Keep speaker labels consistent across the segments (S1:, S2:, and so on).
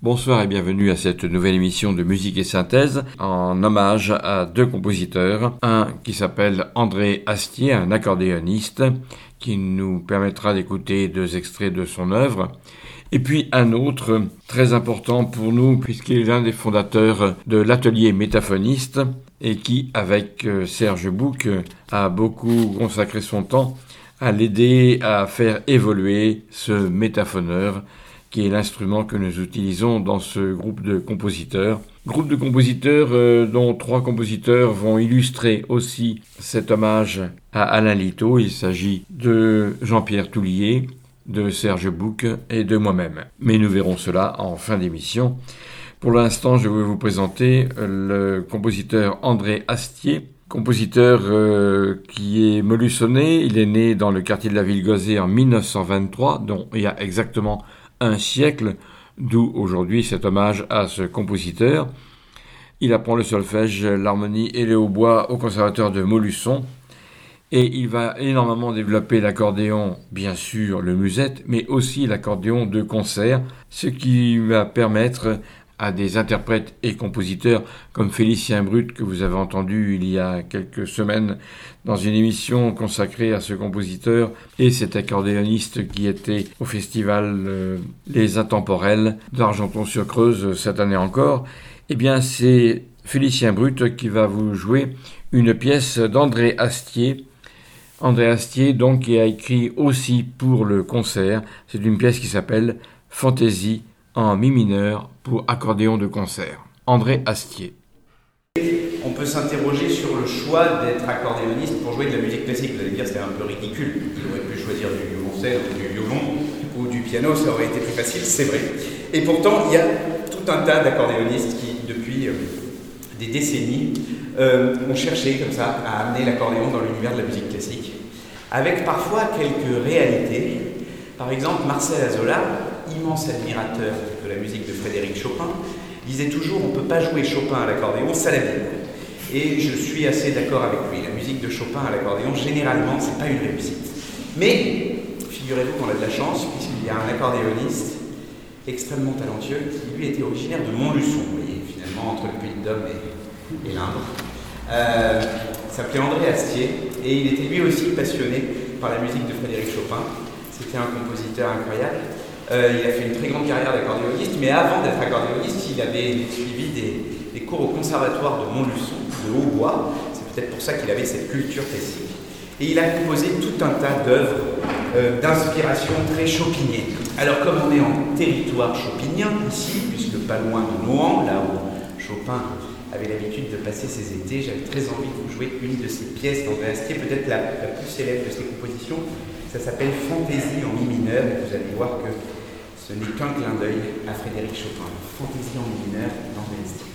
S1: Bonsoir et bienvenue à cette nouvelle émission de musique et synthèse en hommage à deux compositeurs. Un qui s'appelle André Astier, un accordéoniste qui nous permettra d'écouter deux extraits de son œuvre. Et puis un autre très important pour nous puisqu'il est l'un des fondateurs de l'atelier métaphoniste et qui, avec euh, Serge Bouc, a beaucoup consacré son temps à l'aider à faire évoluer ce métaphoneur qui est l'instrument que nous utilisons dans ce groupe de compositeurs. Groupe de compositeurs euh, dont trois compositeurs vont illustrer aussi cet hommage à Alain Lito. Il s'agit de Jean-Pierre Toulier, de Serge Bouc et de moi-même. Mais nous verrons cela en fin d'émission. Pour l'instant, je vais vous présenter le compositeur André Astier, compositeur euh, qui est molussonné. Il est né dans le quartier de la ville Gauzée en 1923, donc il y a exactement un siècle, d'où aujourd'hui cet hommage à ce compositeur. Il apprend le solfège, l'harmonie et le hautbois au conservateur de Molusson. Et il va énormément développer l'accordéon, bien sûr le musette, mais aussi l'accordéon de concert, ce qui va permettre à des interprètes et compositeurs comme Félicien Brut que vous avez entendu il y a quelques semaines dans une émission consacrée à ce compositeur et cet accordéoniste qui était au festival euh, Les Intemporels d'Argenton-sur-Creuse cette année encore. Eh bien, c'est Félicien Brut qui va vous jouer une pièce d'André Astier. André Astier, donc, qui a écrit aussi pour le concert. C'est une pièce qui s'appelle Fantaisie en mi mineur pour accordéon de concert. André Astier.
S2: On peut s'interroger sur le choix d'être accordéoniste pour jouer de la musique classique. Vous allez dire c'est un peu ridicule. Il aurait pu choisir du violoncelle ou du violon ou du piano, ça aurait été plus facile, c'est vrai. Et pourtant, il y a tout un tas d'accordéonistes qui, depuis euh, des décennies, euh, ont cherché comme ça à amener l'accordéon dans l'univers de la musique classique, avec parfois quelques réalités. Par exemple, Marcel Azola, immense admirateur de la musique de Frédéric Chopin, disait toujours on ne peut pas jouer Chopin à l'accordéon, ça la vie. Et je suis assez d'accord avec lui. La musique de Chopin à l'accordéon, généralement, c'est pas une réussite. Mais figurez-vous qu'on a de la chance, puisqu'il y a un accordéoniste extrêmement talentueux qui lui était originaire de Montluçon, vous voyez, finalement entre le Puy-de-Dôme et, et l'Indre. Euh, s'appelait André Astier et il était lui aussi passionné par la musique de Frédéric Chopin. C'était un compositeur incroyable. Euh, il a fait une très grande carrière d'accordéoniste, mais avant d'être accordéoniste, il avait suivi des, cours au conservatoire de Montluçon, de Hautbois. C'est peut-être pour ça qu'il avait cette culture classique. Et il a composé tout un tas d'œuvres euh, d'inspiration très chopinienne. Alors, comme on est en territoire chopinien ici, puisque pas loin de Nohant, là où Chopin avait l'habitude de passer ses étés, j'avais très envie de vous jouer une de ses pièces d'André Astier, peut-être la, plus célèbre de ses compositions. Ça s'appelle Fantaisie en mi mineur, vous allez voir que ce n'est qu'un clin d'œil à Frédéric Chopin, Fantaisie en mi mineur dans Astier.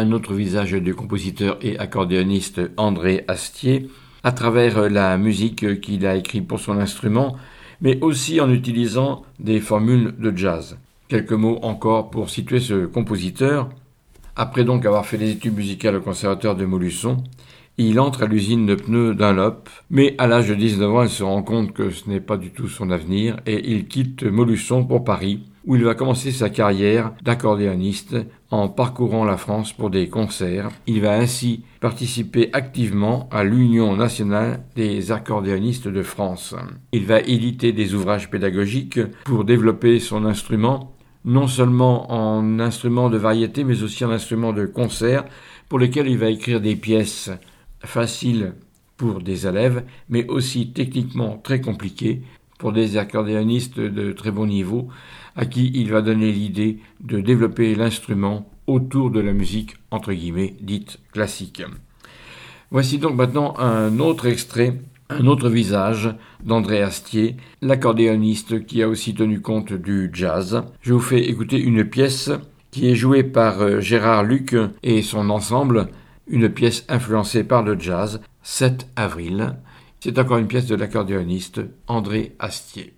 S1: Un autre visage du compositeur et accordéoniste André Astier, à travers la musique qu'il a écrite pour son instrument, mais aussi en utilisant des formules de jazz. Quelques mots encore pour situer ce compositeur. Après donc avoir fait des études musicales au conservatoire de Molusson, il entre à l'usine de pneus Dunlop, mais à l'âge de 19 ans, il se rend compte que ce n'est pas du tout son avenir et il quitte Molusson pour Paris, où il va commencer sa carrière d'accordéoniste en parcourant la France pour des concerts. Il va ainsi participer activement à l'Union nationale des accordéonistes de France. Il va éditer des ouvrages pédagogiques pour développer son instrument, non seulement en instrument de variété, mais aussi en instrument de concert, pour lesquels il va écrire des pièces faciles pour des élèves, mais aussi techniquement très compliquées pour des accordéonistes de très bon niveau, à qui il va donner l'idée de développer l'instrument autour de la musique entre guillemets dite classique. Voici donc maintenant un autre extrait un autre visage d'André Astier, l'accordéoniste qui a aussi tenu compte du jazz. Je vous fais écouter une pièce qui est jouée par euh, Gérard Luc et son ensemble, une pièce influencée par le jazz, 7 avril. C'est encore une pièce de l'accordéoniste André Astier.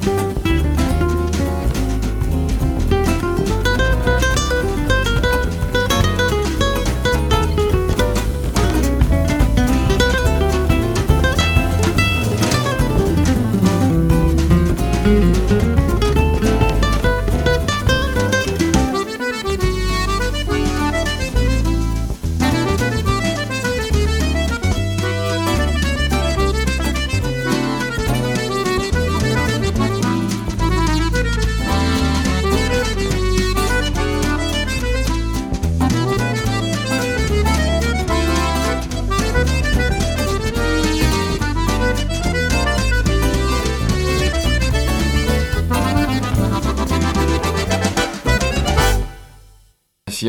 S1: Si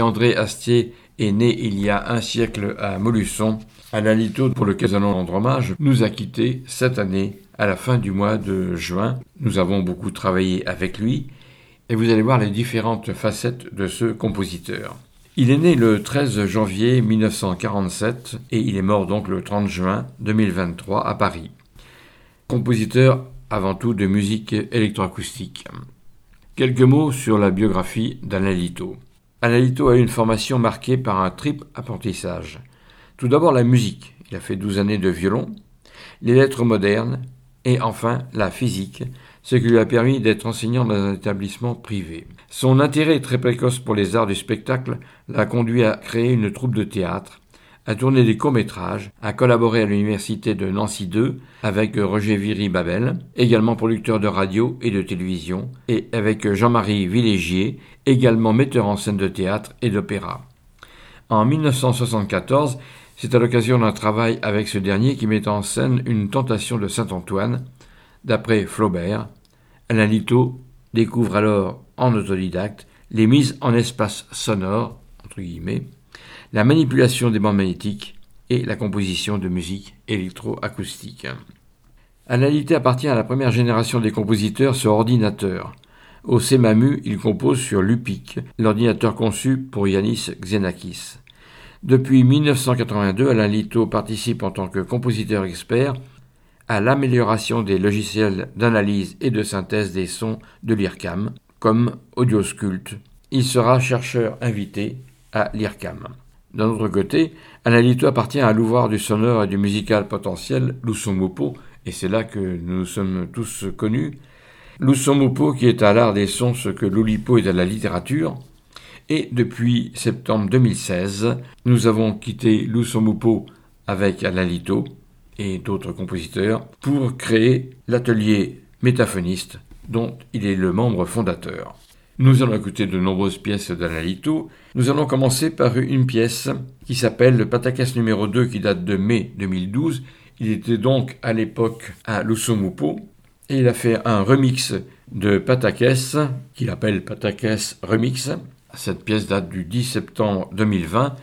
S1: André Astier est né il y a un siècle à Molusson, Alain Lito, pour lequel nous allons rendre hommage, nous a quittés cette année, à la fin du mois de juin. Nous avons beaucoup travaillé avec lui, et vous allez voir les différentes facettes de ce compositeur. Il est né le 13 janvier 1947 et il est mort donc le 30 juin 2023 à Paris. Compositeur avant tout de musique électroacoustique. Quelques mots sur la biographie d'Alain Lito. Analito a eu une formation marquée par un triple apprentissage. Tout d'abord la musique, il a fait douze années de violon, les lettres modernes et enfin la physique, ce qui lui a permis d'être enseignant dans un établissement privé. Son intérêt très précoce pour les arts du spectacle l'a conduit à créer une troupe de théâtre, à tourner des courts-métrages, à collaborer à l'université de Nancy 2 avec Roger Viry-Babel, également producteur de radio et de télévision, et avec Jean-Marie Villégier, également metteur en scène de théâtre et d'opéra. En 1974, c'est à l'occasion d'un travail avec ce dernier qui met en scène une tentation de Saint-Antoine, d'après Flaubert. Alain Lito découvre alors en autodidacte les mises en espace sonore, entre guillemets, la manipulation des bandes magnétiques et la composition de musique électroacoustique. Analyté appartient à la première génération des compositeurs sur ordinateur. Au CEMAMU, il compose sur Lupic, l'ordinateur conçu pour Yanis Xenakis. Depuis 1982, Alain Lito participe en tant que compositeur expert à l'amélioration des logiciels d'analyse et de synthèse des sons de l'IRCAM, comme Audioscult. Il sera chercheur invité à l'IRCAM. D'un autre côté, Analito appartient à l'ouvroir du sonore et du musical potentiel Lusomopo, et c'est là que nous sommes tous connus. Lusomopo qui est à l'art des sons ce que l'Oulipo est à la littérature, Et depuis septembre 2016, nous avons quitté Lusomupo avec Alalito et d'autres compositeurs pour créer l'atelier métaphoniste dont il est le membre fondateur. Nous allons écouter de nombreuses pièces d'Analito. Nous allons commencer par une pièce qui s'appelle le Patakès numéro 2 qui date de mai 2012. Il était donc à l'époque à Lusomupo et il a fait un remix de Patakès qu'il appelle Patakès Remix. Cette pièce date du 10 septembre 2020.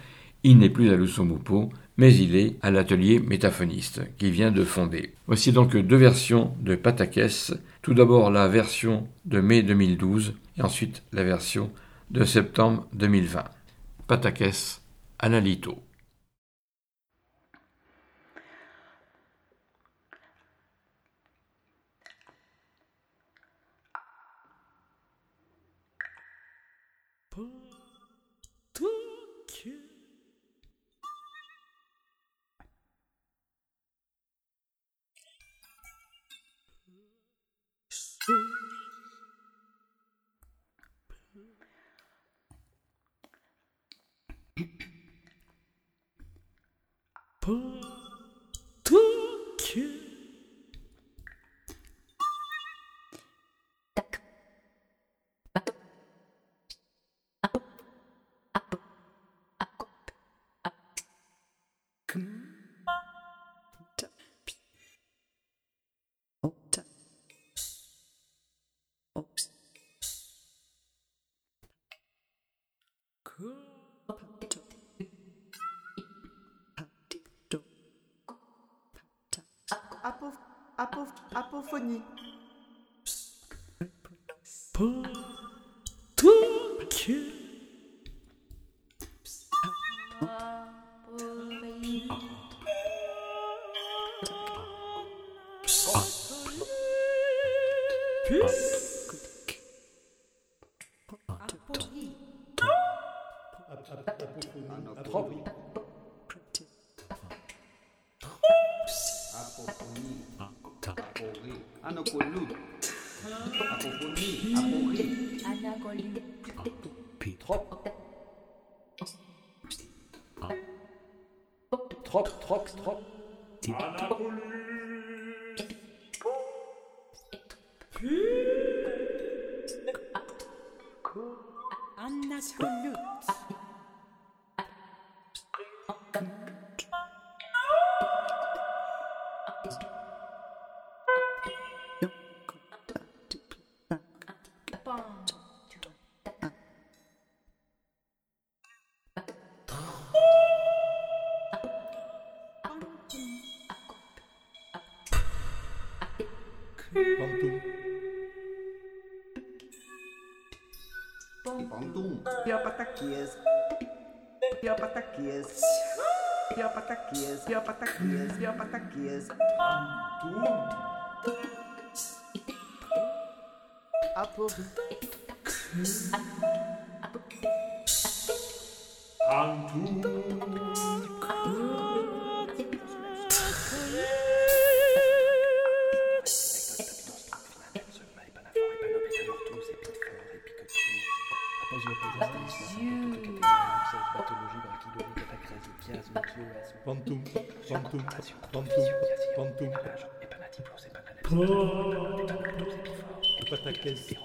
S1: Il n'est plus à Lusomupo, mais il est à l'atelier métaphoniste qu'il vient de fonder. Voici donc deux versions de Patakès. Tout d'abord la version de mai 2012 et ensuite la version de septembre 2020. Patakès Analito.
S3: Peace.
S4: Pantum. Psiopataquias, psiopataquias. Tudo. Aplausos. Patakès.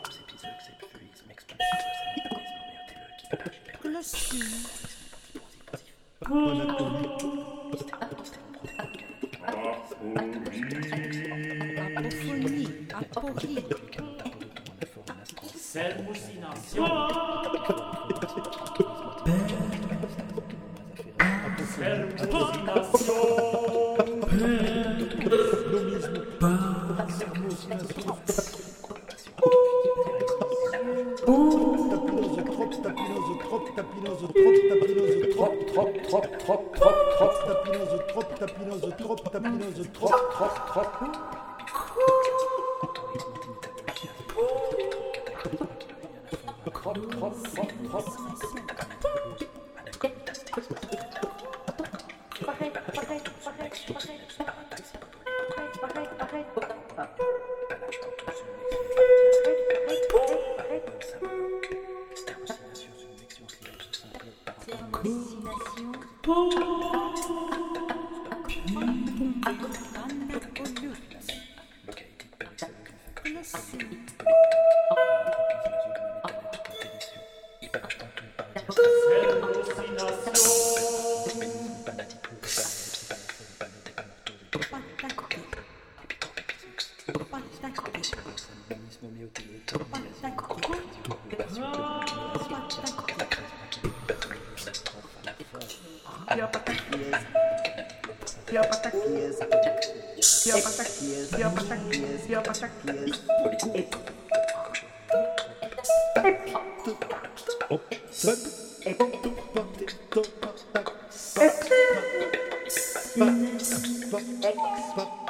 S3: Excellent.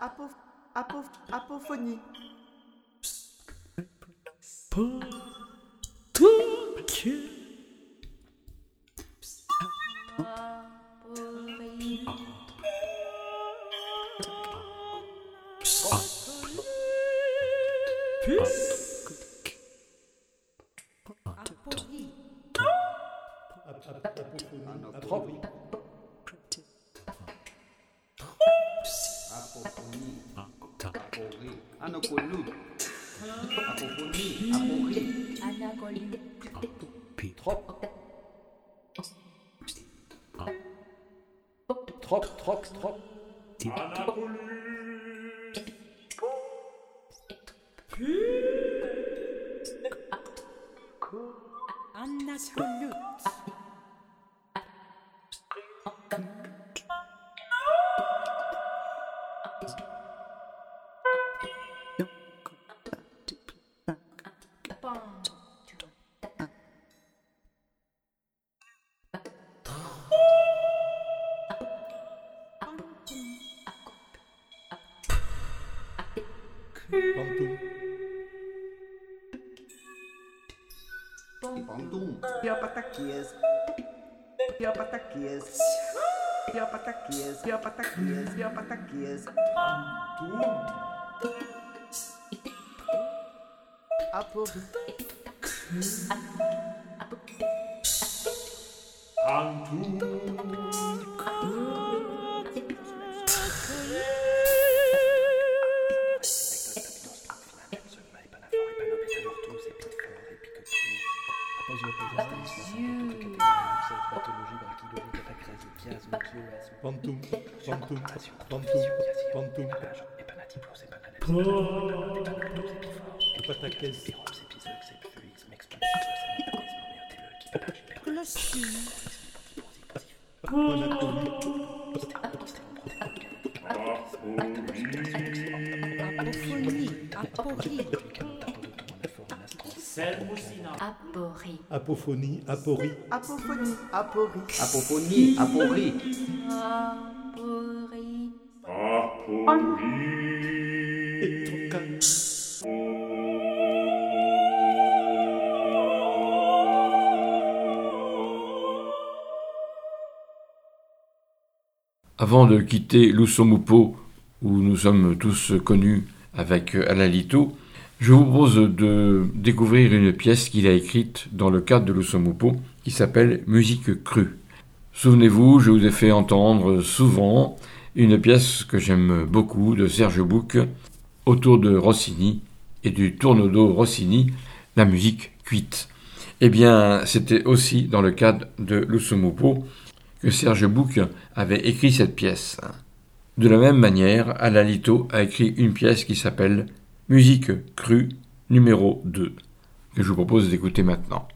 S3: Apo, apophonie.
S2: Apophonie.
S3: pataquias. Pior pataquias. Pior pataquias. Pior pataquias. Pior pataquias. Apo. Antu.
S4: Pantoum. Pantoum. Pantoum. Pantoum. Pataquès. Apophonie. Aporie.
S3: apophonie. Aporie.
S2: Apophonie. Aporie.
S5: Aporie.
S1: Avant de quitter Lusomupo, où nous sommes tous connus avec Alalito, je vous propose de découvrir une pièce qu'il a écrite dans le cadre de Lusomupo qui s'appelle Musique crue. Souvenez-vous, je vous ai fait entendre souvent une pièce que j'aime beaucoup de Serge Bouc autour de Rossini et du tourneau Rossini, la musique cuite. Eh bien, c'était aussi dans le cadre de Lusomupo que Serge Bouc avait écrit cette pièce. De la même manière, Alain Lito a écrit une pièce qui s'appelle Musique crue numéro 2, que je vous propose d'écouter maintenant.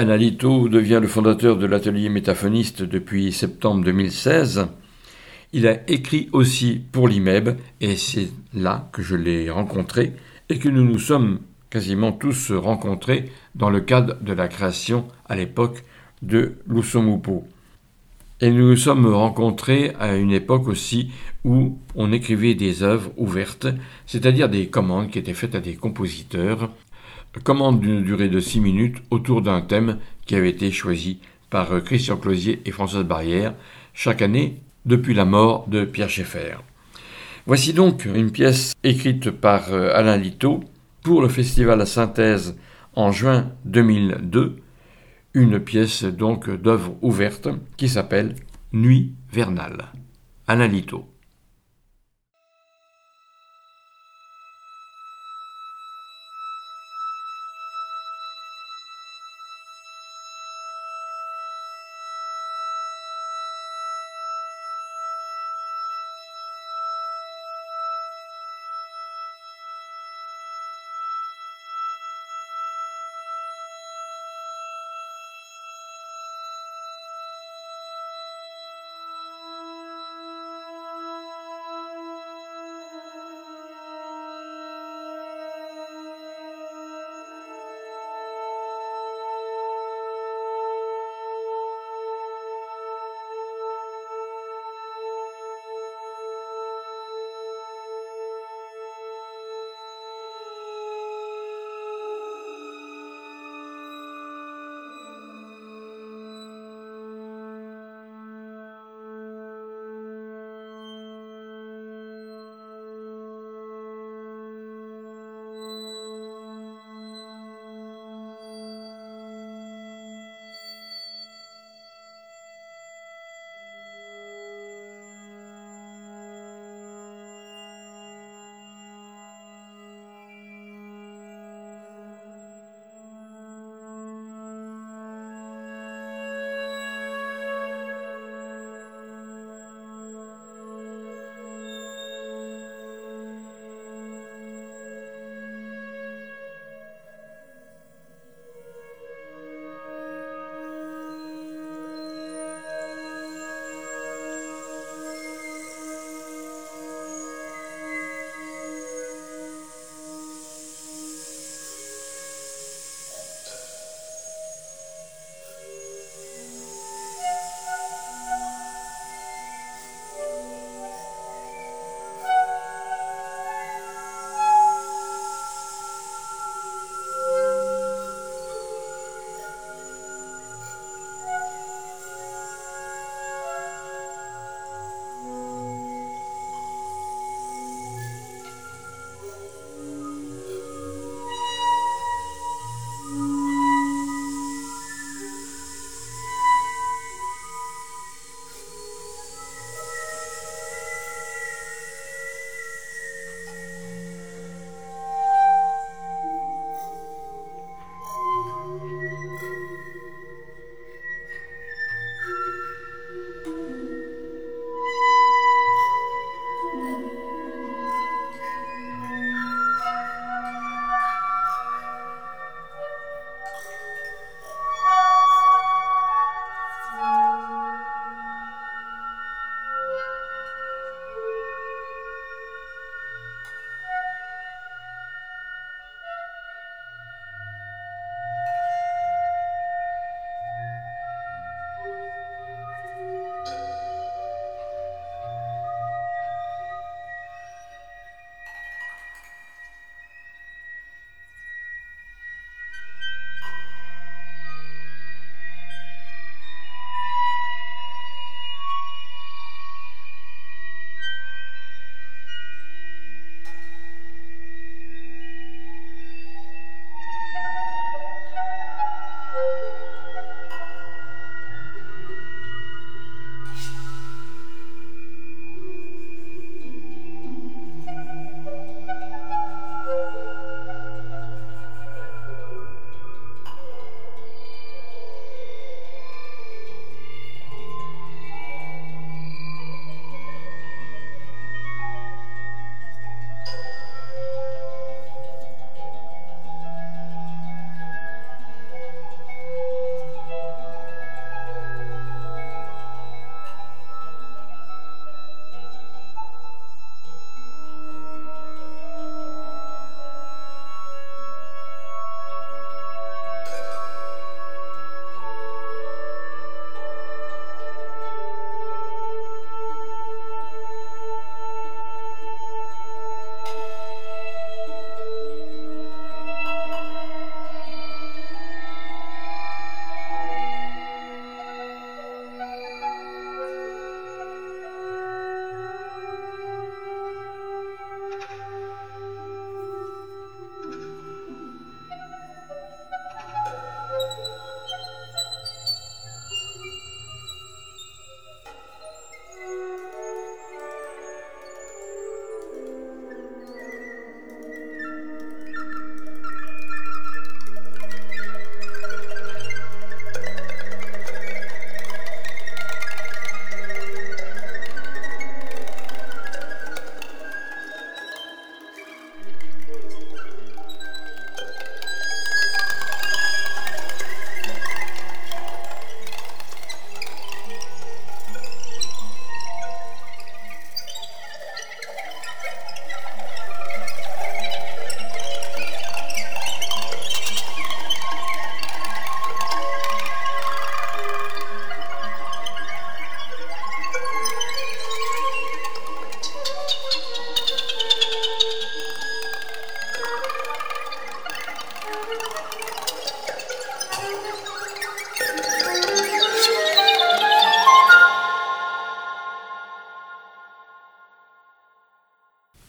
S1: Si Alain Lito devient le fondateur de l'atelier métaphoniste depuis septembre 2016, il a écrit aussi pour l'IMEB, et c'est là que je l'ai rencontré, et que nous nous sommes quasiment tous rencontrés dans le cadre de la création à l'époque de Lusomupo. Et nous nous sommes rencontrés à une époque aussi où on écrivait des œuvres ouvertes, c'est-à-dire des commandes qui étaient faites à des compositeurs commande d'une durée de 6 minutes autour d'un thème qui avait été choisi par euh, Christian Closier et Françoise Barrière chaque année depuis la mort de Pierre Schaeffer. Voici donc une pièce écrite par euh, Alain Lito pour le festival à Synthèse en juin 2002, une pièce donc d'œuvre ouverte qui s'appelle Nuit vernale. Alain Lito.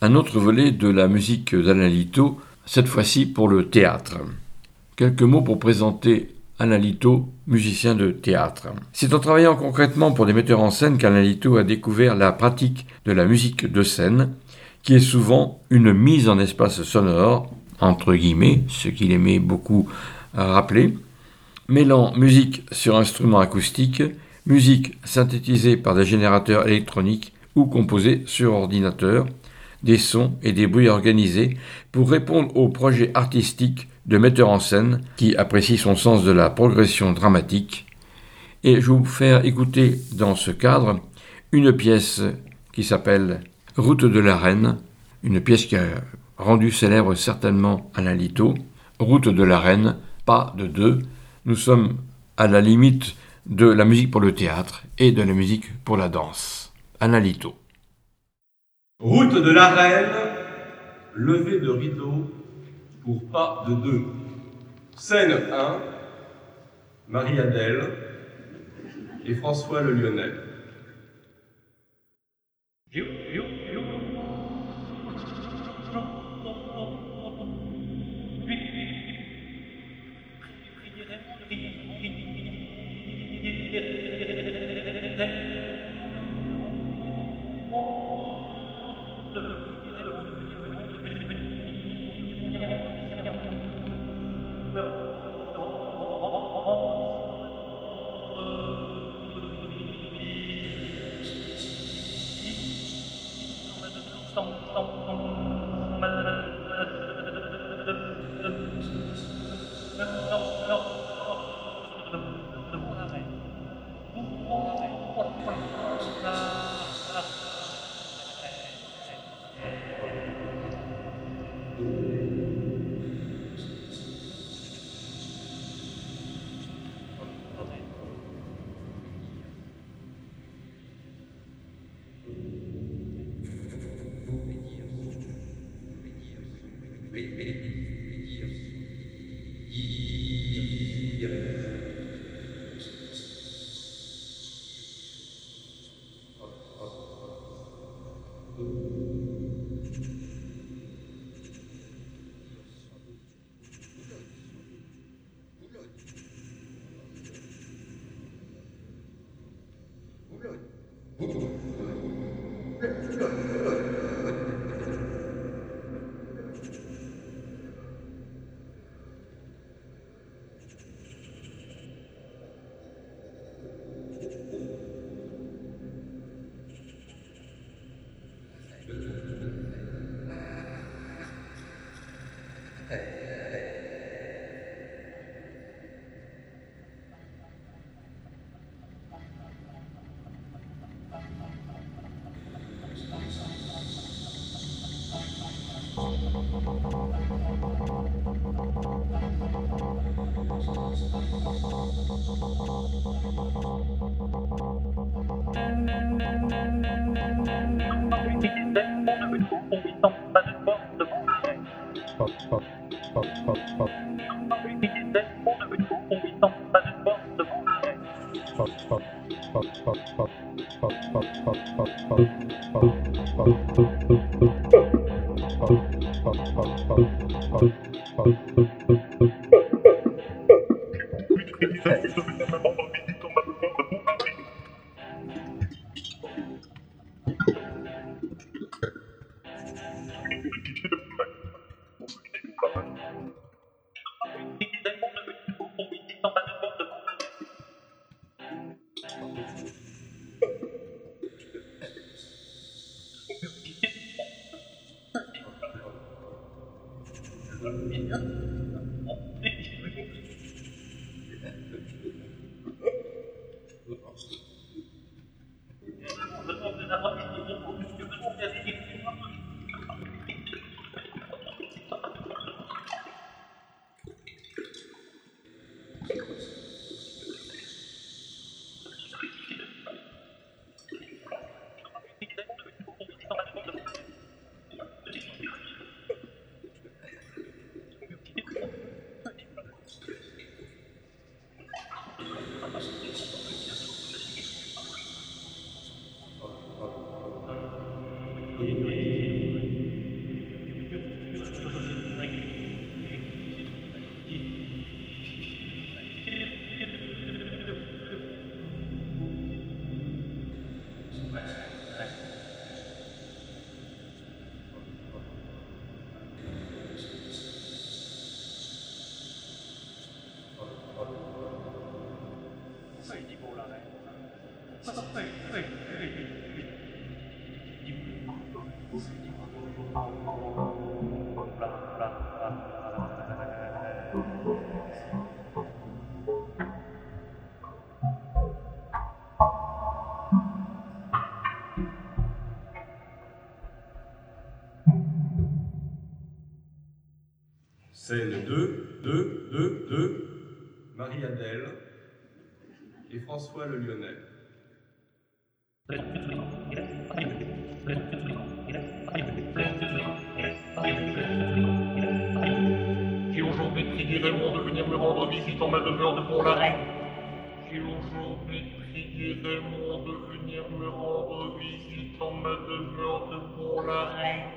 S1: Un autre volet de la musique d'Alain Lito, cette fois-ci pour le théâtre. Quelques mots pour présenter Alain Lito, musicien de théâtre. C'est en travaillant concrètement pour des metteurs en scène qu'Alain Lito a découvert la pratique de la musique de scène, qui est souvent une mise en espace sonore, entre guillemets, ce qu'il aimait beaucoup rappeler, mêlant musique sur instruments acoustiques, musique synthétisée par des générateurs électroniques ou composée sur ordinateur, des sons et des bruits organisés pour répondre aux projets artistiques de metteur en scène qui apprécie son sens de la progression dramatique. Et je vous faire écouter dans ce cadre une pièce qui s'appelle Route de la Reine, une pièce qui a rendu célèbre certainement Alain Lito. Route de la Reine, pas de deux. Nous sommes à la limite de la musique pour le théâtre et de la musique pour la danse. Alain Lito.
S6: Route de la Reine, levée de rideau pour pas de deux. Scène 1, Marie-Adèle et François le Oh, oh, oh, oh, oh. Lyonnais.
S7: Scène 2, 2, 2, 2, Marie-Adèle et François le Lyonnais.
S8: J'ai aujourd'hui prié Raymond de venir me rendre visite en ma demeure de. J'ai aujourd'hui prié Raymond de venir me rendre visite en ma demeure de Bourg-la-Reine.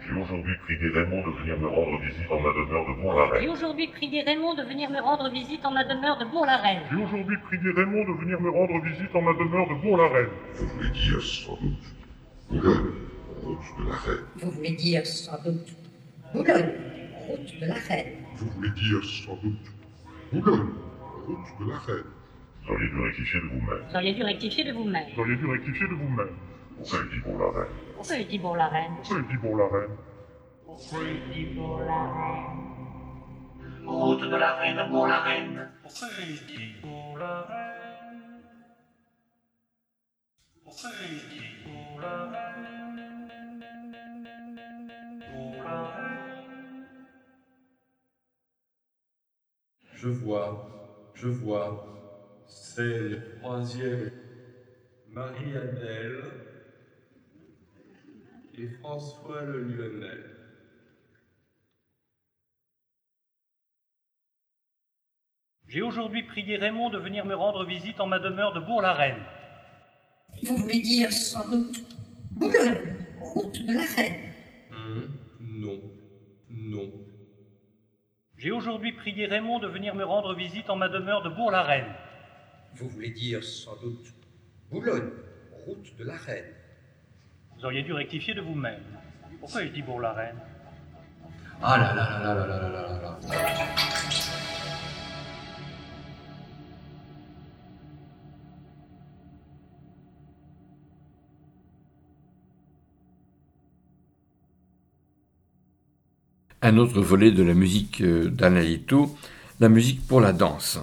S9: J'ai aujourd'hui prié Raymond de venir me rendre visite en ma demeure de Bourg-la-Reine.
S10: J'ai aujourd'hui prié Raymond de venir me rendre visite en ma demeure de Bourg-la-Reine.
S9: J'ai aujourd'hui prié Raymond de venir me rendre visite en ma demeure de Bourg-la-Reine. Vous voulez dire sans doute Boulogne, route de la Reine.
S10: Vous voulez dire sans doute Boulogne, route de la Reine.
S9: Vous voulez dire sans doute Boulogne, route de la Reine. Vous auriez dû rectifier de vous-même.
S10: Vous auriez dû rectifier de vous-même.
S9: Vous auriez dû rectifier de vous-même. Pourquoi il dit Bourg-la-Reine?
S10: Pourquoi il dit Bourg-la-Reine?
S9: Pourquoi il dit Bourg-la-Reine?
S8: Fruiti pour la reine. Route de la reine pour la reine. Fruiti pour la reine. Fruiti pour la reine. Pour la reine.
S7: Je vois, je vois. C'est le troisième. Marie-Adèle et François le Lionel.
S6: J'ai aujourd'hui prié Raymond de venir me rendre visite en ma demeure de Bourg-la-Reine.
S10: Vous voulez dire sans doute Boulogne, route de la Reine.
S7: Hum, non, non.
S6: J'ai aujourd'hui prié Raymond de venir me rendre visite en ma demeure de Bourg-la-Reine.
S11: Vous voulez dire sans doute Boulogne, route de la Reine.
S6: Vous auriez dû rectifier de vous-même. Pourquoi il dit Bourg-la-Reine?
S2: Ah là là là là là là là là là
S1: Un autre volet de la musique euh, d'Analito, la musique pour la danse.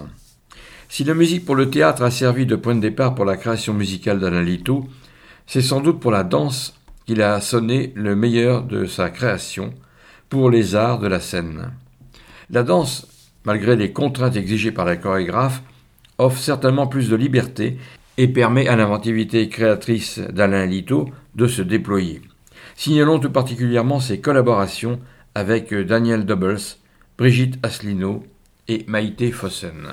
S1: Si la musique pour le théâtre a servi de point de départ pour la création musicale d'Analito, c'est sans doute pour la danse qu'il a sonné le meilleur de sa création pour les arts de la scène. La danse, malgré les contraintes exigées par la chorégraphe, offre certainement plus de liberté et permet à l'inventivité créatrice d'Alain Lito de se déployer. Signalons tout particulièrement ses collaborations avec Daniel Doubles, Brigitte Asselineau et Maïté Fossen.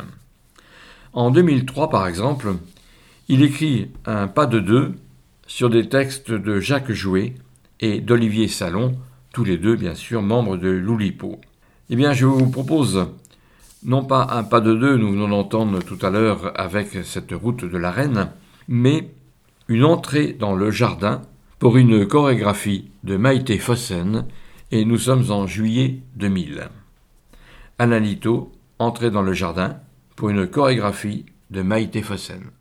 S1: En 2003, par exemple, il écrit un pas de deux sur des textes de Jacques Jouet et d'Olivier Salon, tous les deux bien sûr membres de l'Oulipo. Eh bien, je vous propose non pas un pas de deux, nous venons d'entendre tout à l'heure avec cette route de la Reine, mais une entrée dans le jardin pour une chorégraphie de Maïté Fossen, et nous sommes en juillet 2000. Analito, entrée dans le jardin pour une chorégraphie de Maïté Fossen.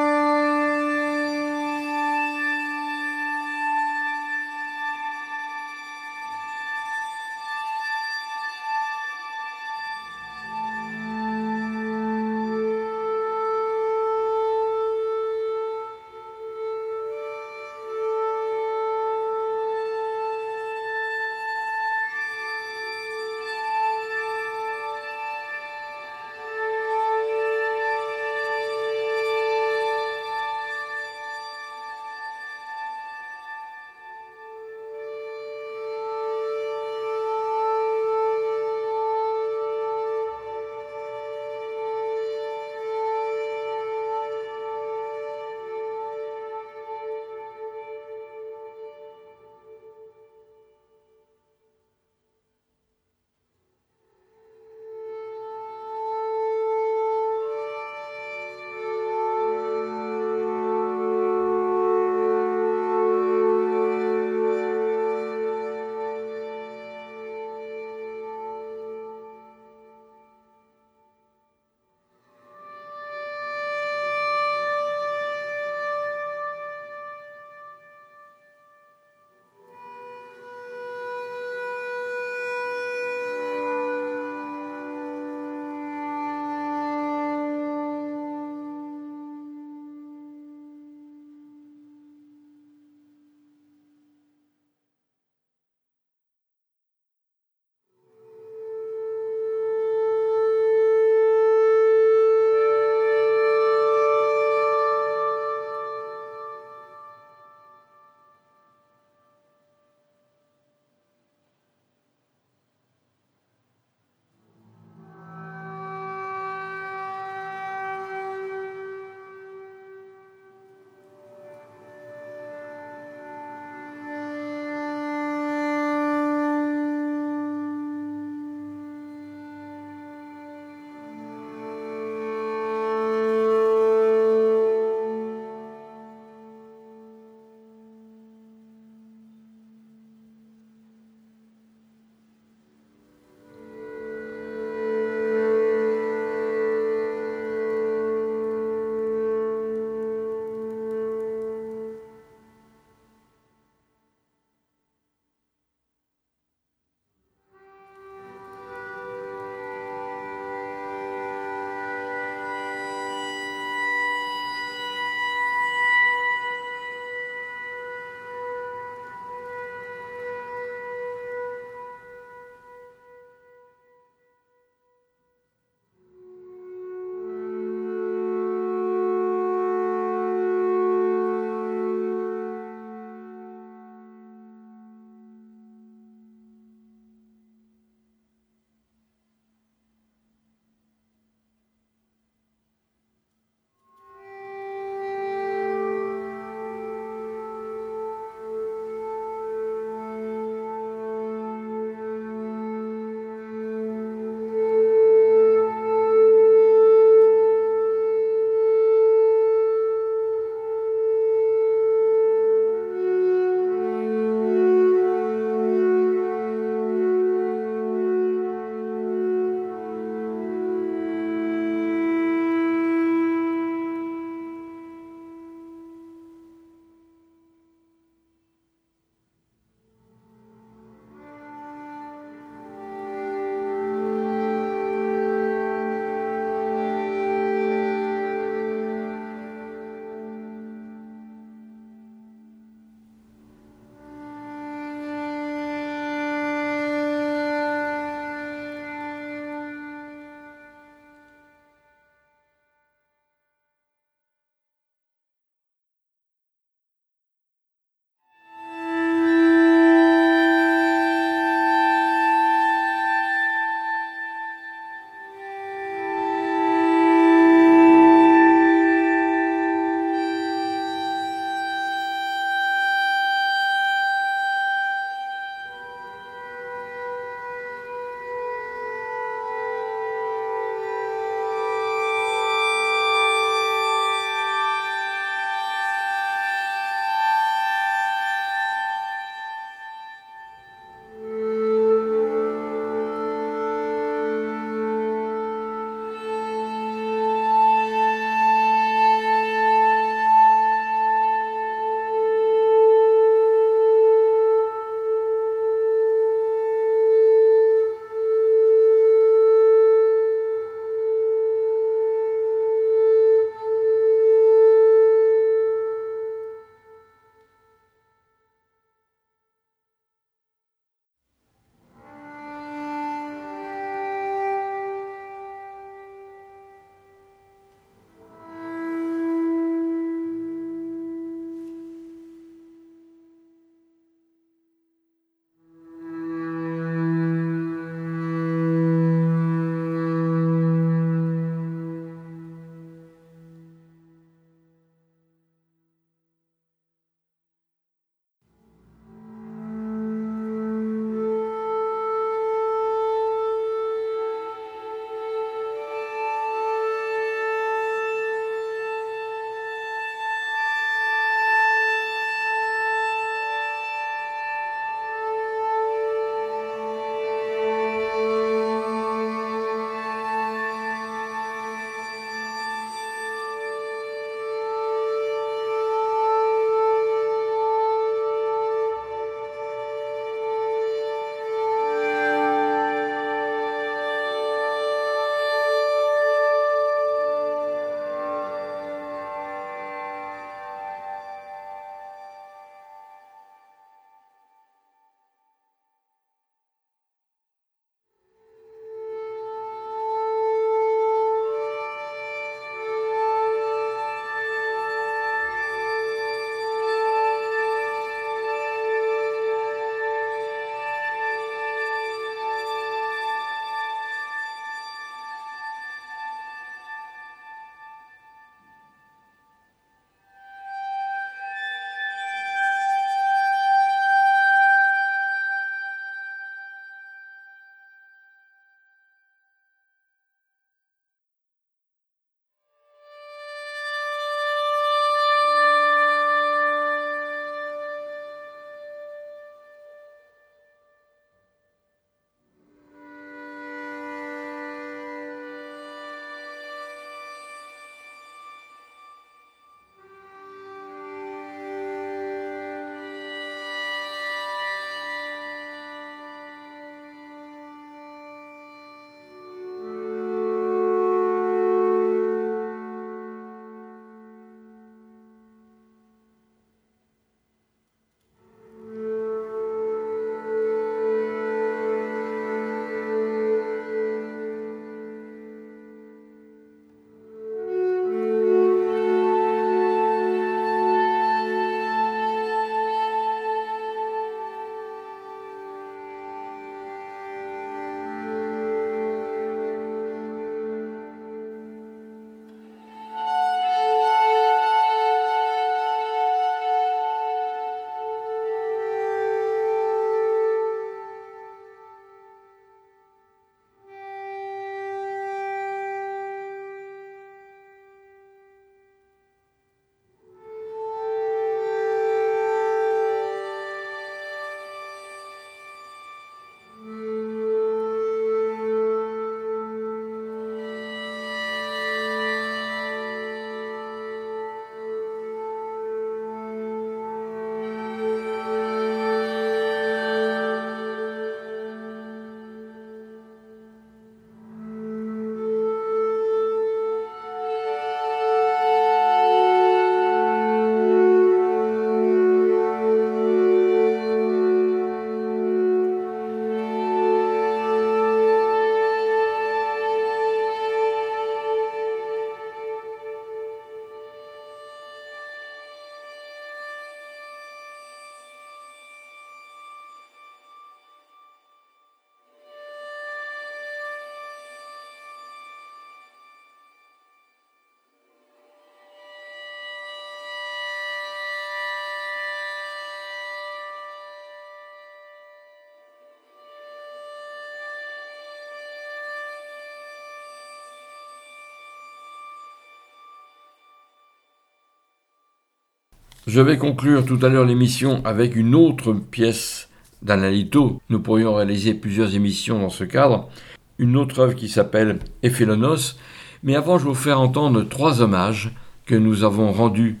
S1: Je vais conclure tout à l'heure l'émission avec une autre pièce d'Alain Lito. Nous pourrions réaliser plusieurs émissions dans ce cadre. Une autre œuvre qui s'appelle Ephélonos. Mais avant, je vais vous faire entendre trois hommages que nous avons rendus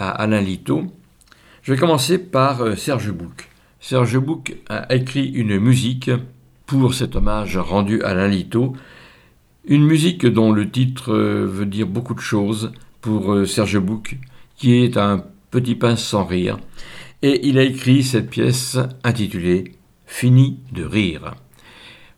S1: à Alain Lito. Je vais commencer par euh, Serge Bouc. Serge Bouc a écrit une musique pour cet hommage rendu à Alain Lito. Une musique dont le titre euh, veut dire beaucoup de choses pour euh, Serge Bouc, qui est un petit pince sans rire. Et il a écrit cette pièce intitulée Fini de rire.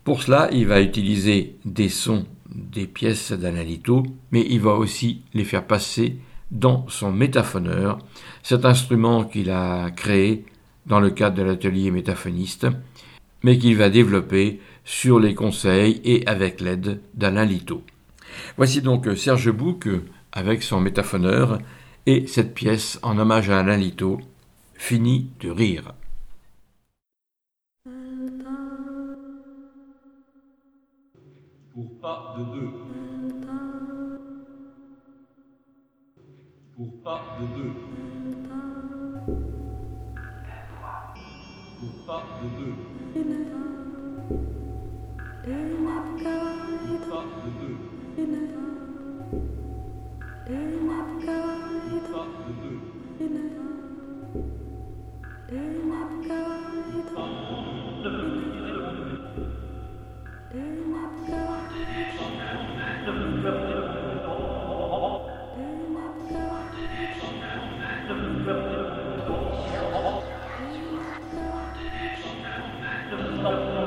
S1: Pour cela, il va utiliser des sons des pièces d'Analito, mais il va aussi les faire passer dans son métaphoneur, cet instrument qu'il a créé dans le cadre de l'atelier métaphoniste, mais qu'il va développer sur les conseils et avec l'aide d'Alain Lito. Voici donc Serge Bouc avec son métaphoneur et cette pièce en hommage à Alain Lito, Fini de rire.
S7: Pour pas de deux. Pour pas de deux. Pour pas de deux. Pour pas de deux. Pour pas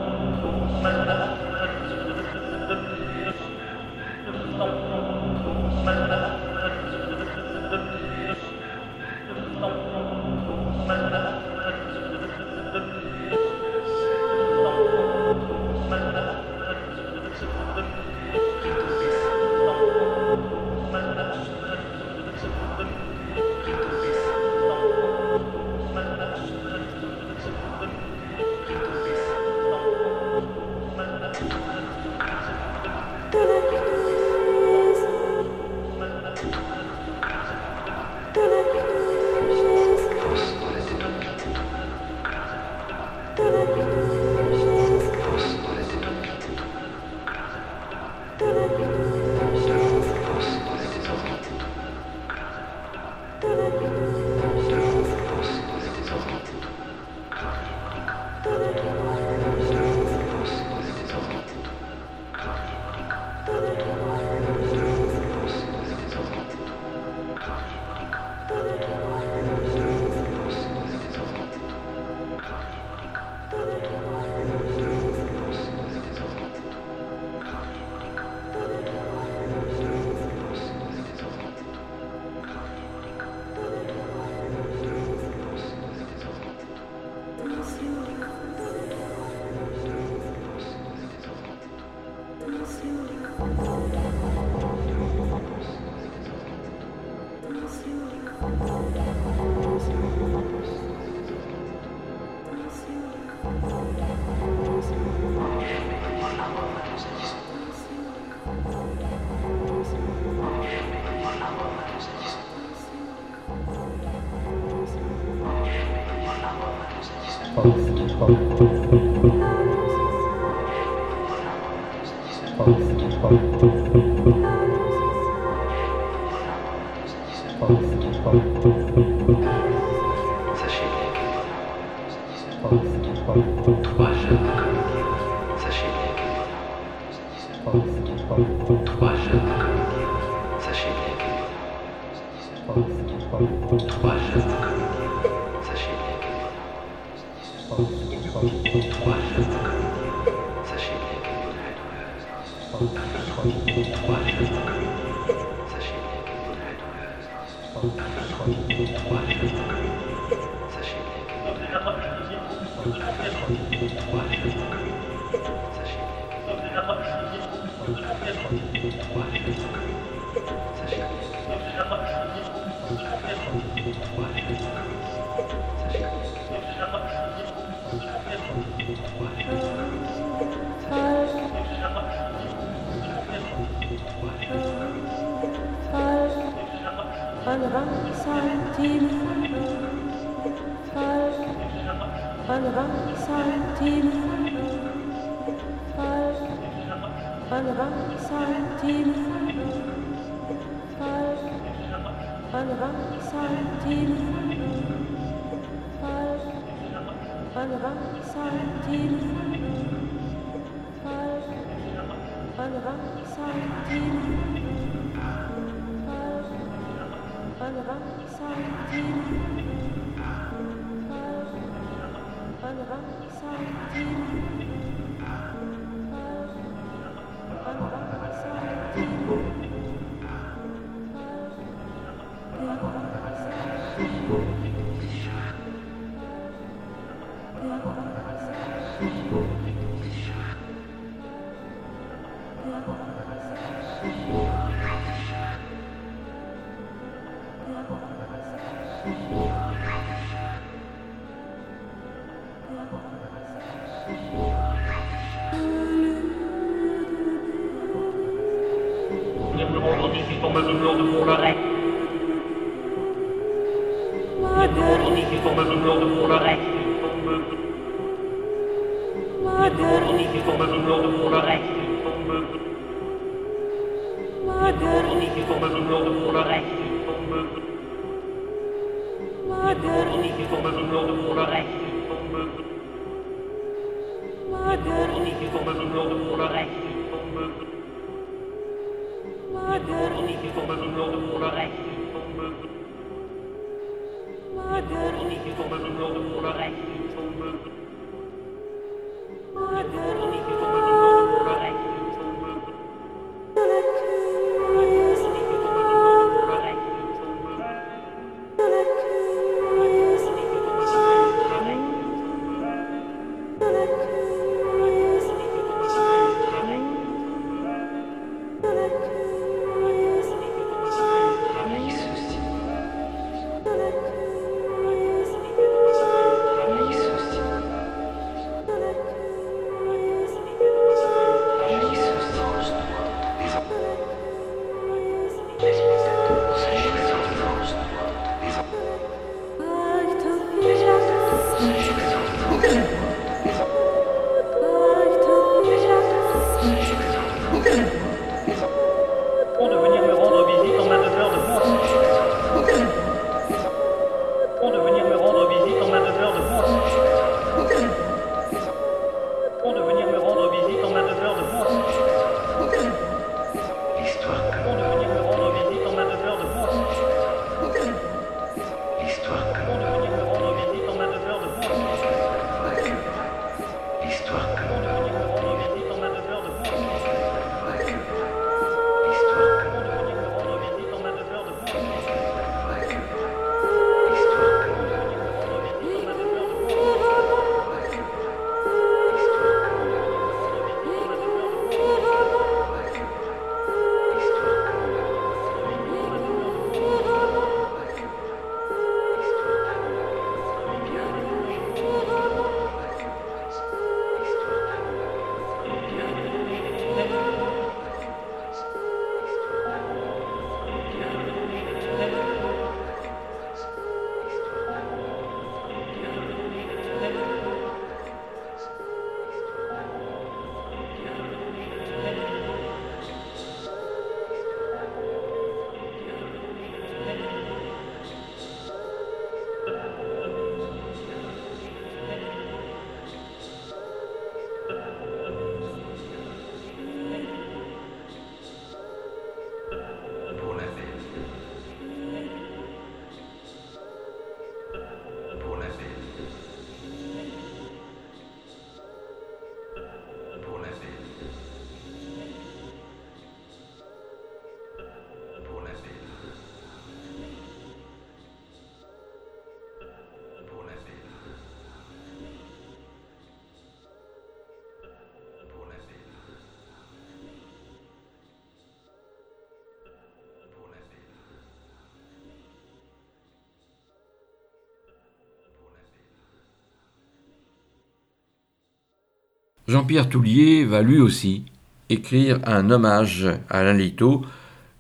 S6: Thank you.
S1: Jean-Pierre Toulier va lui aussi écrire un hommage à Alain Lito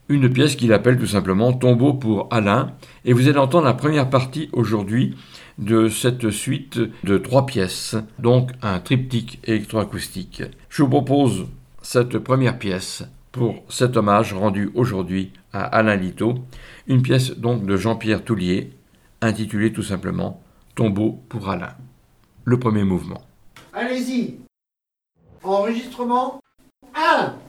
S1: une pièce qu'il appelle tout simplement Tombeau pour Alain. Et vous allez entendre la première partie aujourd'hui de cette suite de trois pièces, donc un triptyque électroacoustique. Je vous propose cette première pièce pour cet hommage rendu aujourd'hui à Alain Lito, une pièce donc de Jean-Pierre Toulier, intitulée tout simplement Tombeau pour Alain. Le premier mouvement.
S12: Allez-y. Enregistrement 1.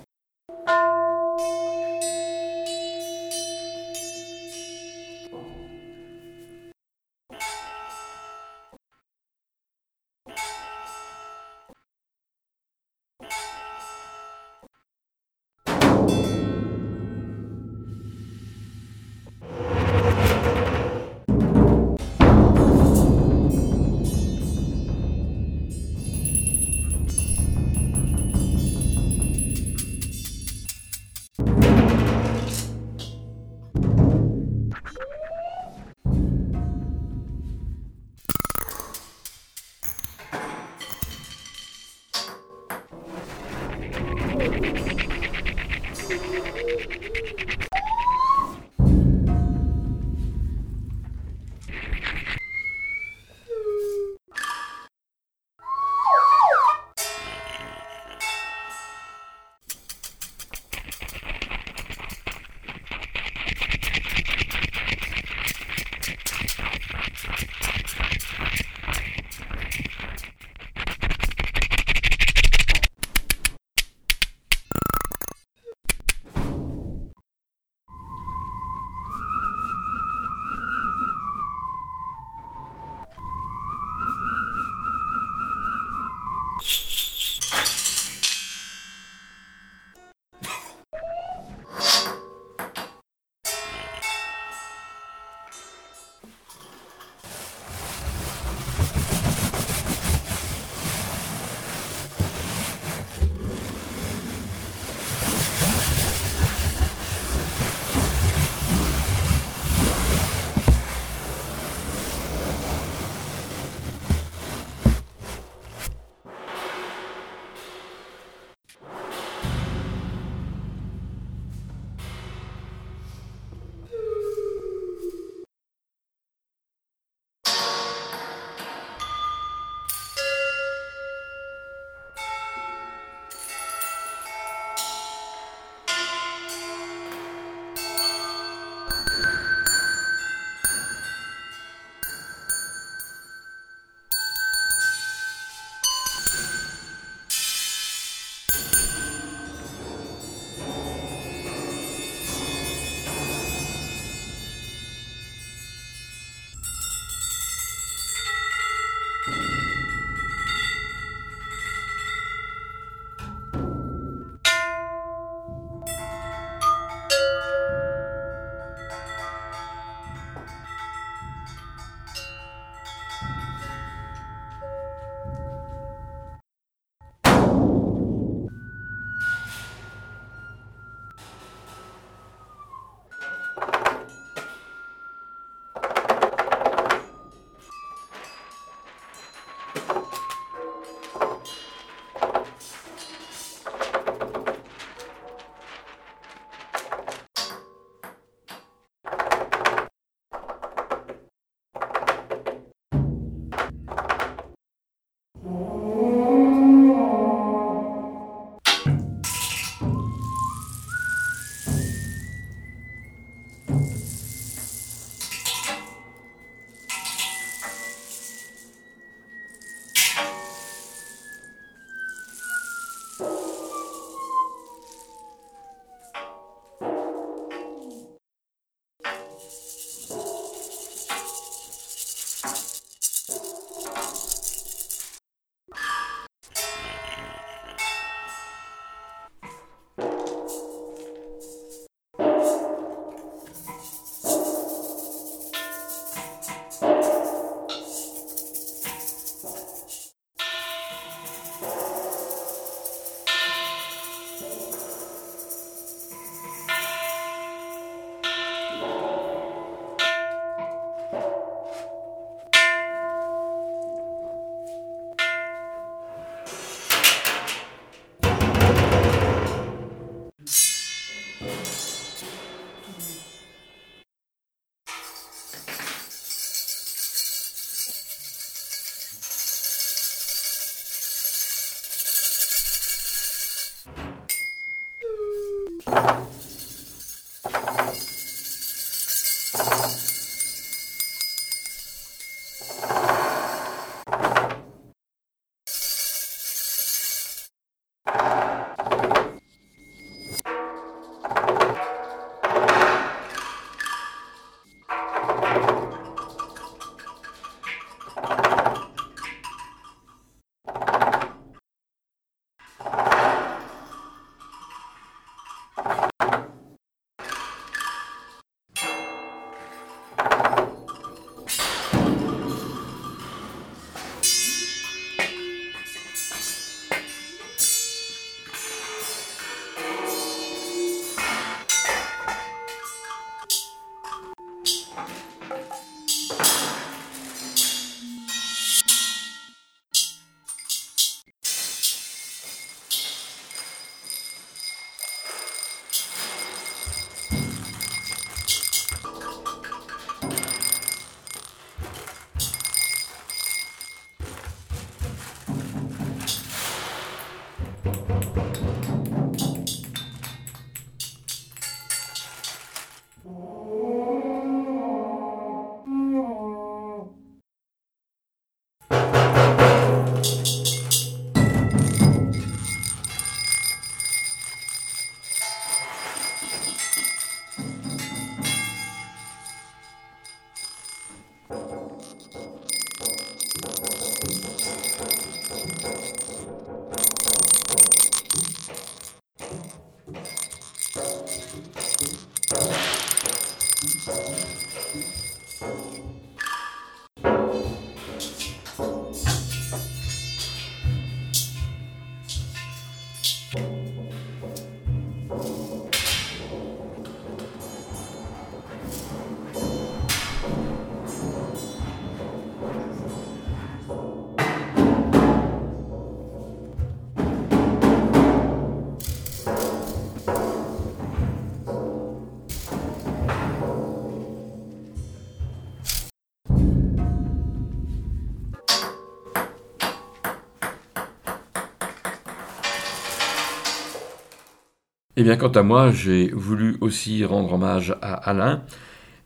S1: Bien, quant à moi, j'ai voulu aussi rendre hommage à Alain,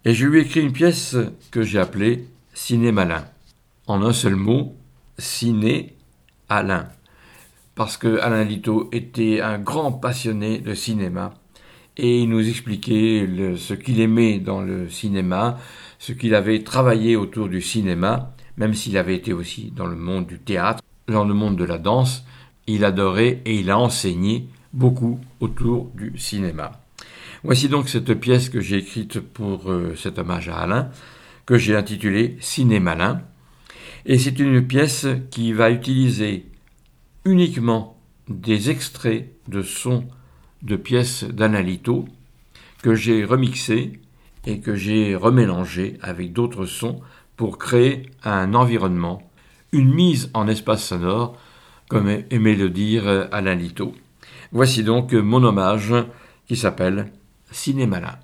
S1: et je lui ai écrit une pièce que j'ai appelée Ciné Malin. En un seul mot, Ciné Alain. Parce que Alain Lito était un grand passionné de cinéma, et il nous expliquait ce qu'il aimait dans le cinéma, ce qu'il avait travaillé autour du cinéma, même s'il avait été aussi dans le monde du théâtre, dans le monde de la danse, il adorait et il a enseigné beaucoup autour du cinéma. Voici donc cette pièce que j'ai écrite pour euh, cet hommage à Alain, que j'ai intitulée Cinémalin. Et c'est une pièce qui va utiliser uniquement des extraits de sons de pièces d'Analito que j'ai remixés et que j'ai remélangés avec d'autres sons pour créer un environnement, une mise en espace sonore, comme aimait le dire Alain Lito. Voici donc mon hommage qui s'appelle Cinémalin.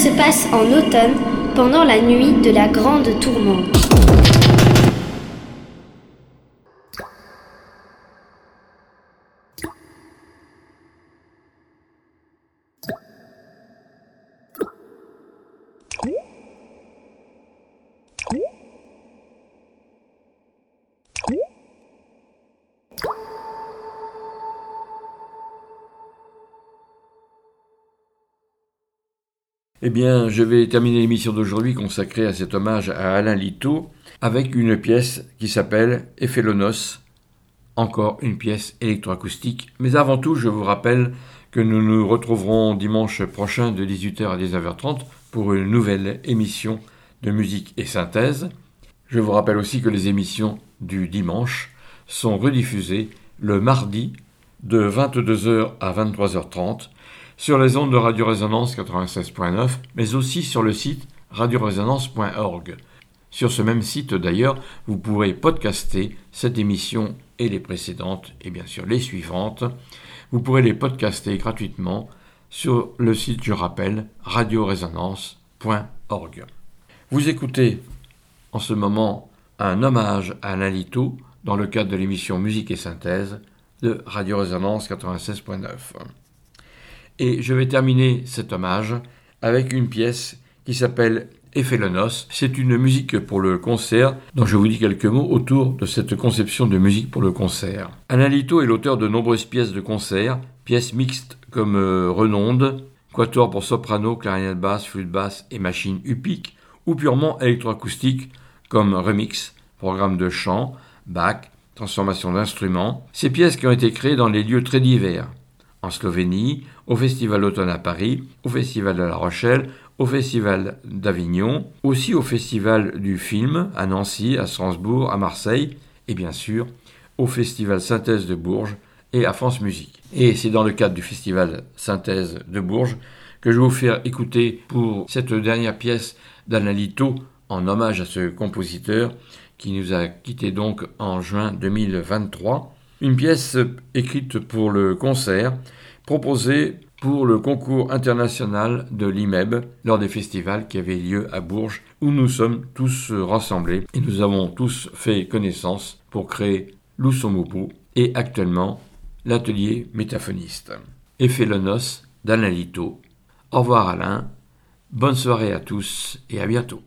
S13: Se passe en automne, pendant la nuit de la grande tourmente.
S1: Eh bien, je vais terminer l'émission d'aujourd'hui consacrée à cet hommage à Alain Lito avec une pièce qui s'appelle Ephélonos, encore une pièce électroacoustique. Mais avant tout, je vous rappelle que nous nous retrouverons dimanche prochain de 18h à 19h30 pour une nouvelle émission de musique et synthèse. Je vous rappelle aussi que les émissions du dimanche sont rediffusées le mardi de 22h à 23h30 sur les ondes de Radio Résonance 96.9, mais aussi sur le site radioresonance.org. Sur ce même site d'ailleurs, vous pourrez podcaster cette émission et les précédentes, et bien sûr les suivantes. Vous pourrez les podcaster gratuitement sur le site, je rappelle, radioresonance.org. Vous écoutez en ce moment un hommage à Alain dans le cadre de l'émission Musique et Synthèse de Radio Résonance 96.9. Et je vais terminer cet hommage avec une pièce qui s'appelle Ephélonos. C'est une musique pour le concert dont je vous dis quelques mots autour de cette conception de musique pour le concert. Alain Lito est l'auteur de nombreuses pièces de concert, pièces mixtes comme euh, Renonde, quatuor pour soprano, clarinette basse, flûte basse et machine upique, ou purement électroacoustique comme Remix, programme de chant, bac, transformation d'instruments. Ces pièces qui ont été créées dans des lieux très divers en Slovénie, au Festival Automne à Paris, au Festival de La Rochelle, au Festival d'Avignon, aussi au Festival du film à Nancy, à Strasbourg, à Marseille et bien sûr au Festival Synthèse de Bourges et à France Musique. Et c'est dans le cadre du Festival Synthèse de Bourges que je vais vous faire écouter pour cette dernière pièce d'Analito en hommage à ce compositeur qui nous a quittés donc en juin 2023. Une pièce écrite pour le concert proposée pour le concours international de l'IMEB lors des festivals qui avaient lieu à Bourges où nous sommes tous rassemblés et nous avons tous fait connaissance pour créer l'Usomupu et actuellement l'atelier métaphoniste. Effet le noce d'Alain Lito. Au revoir Alain, bonne soirée à tous et à bientôt.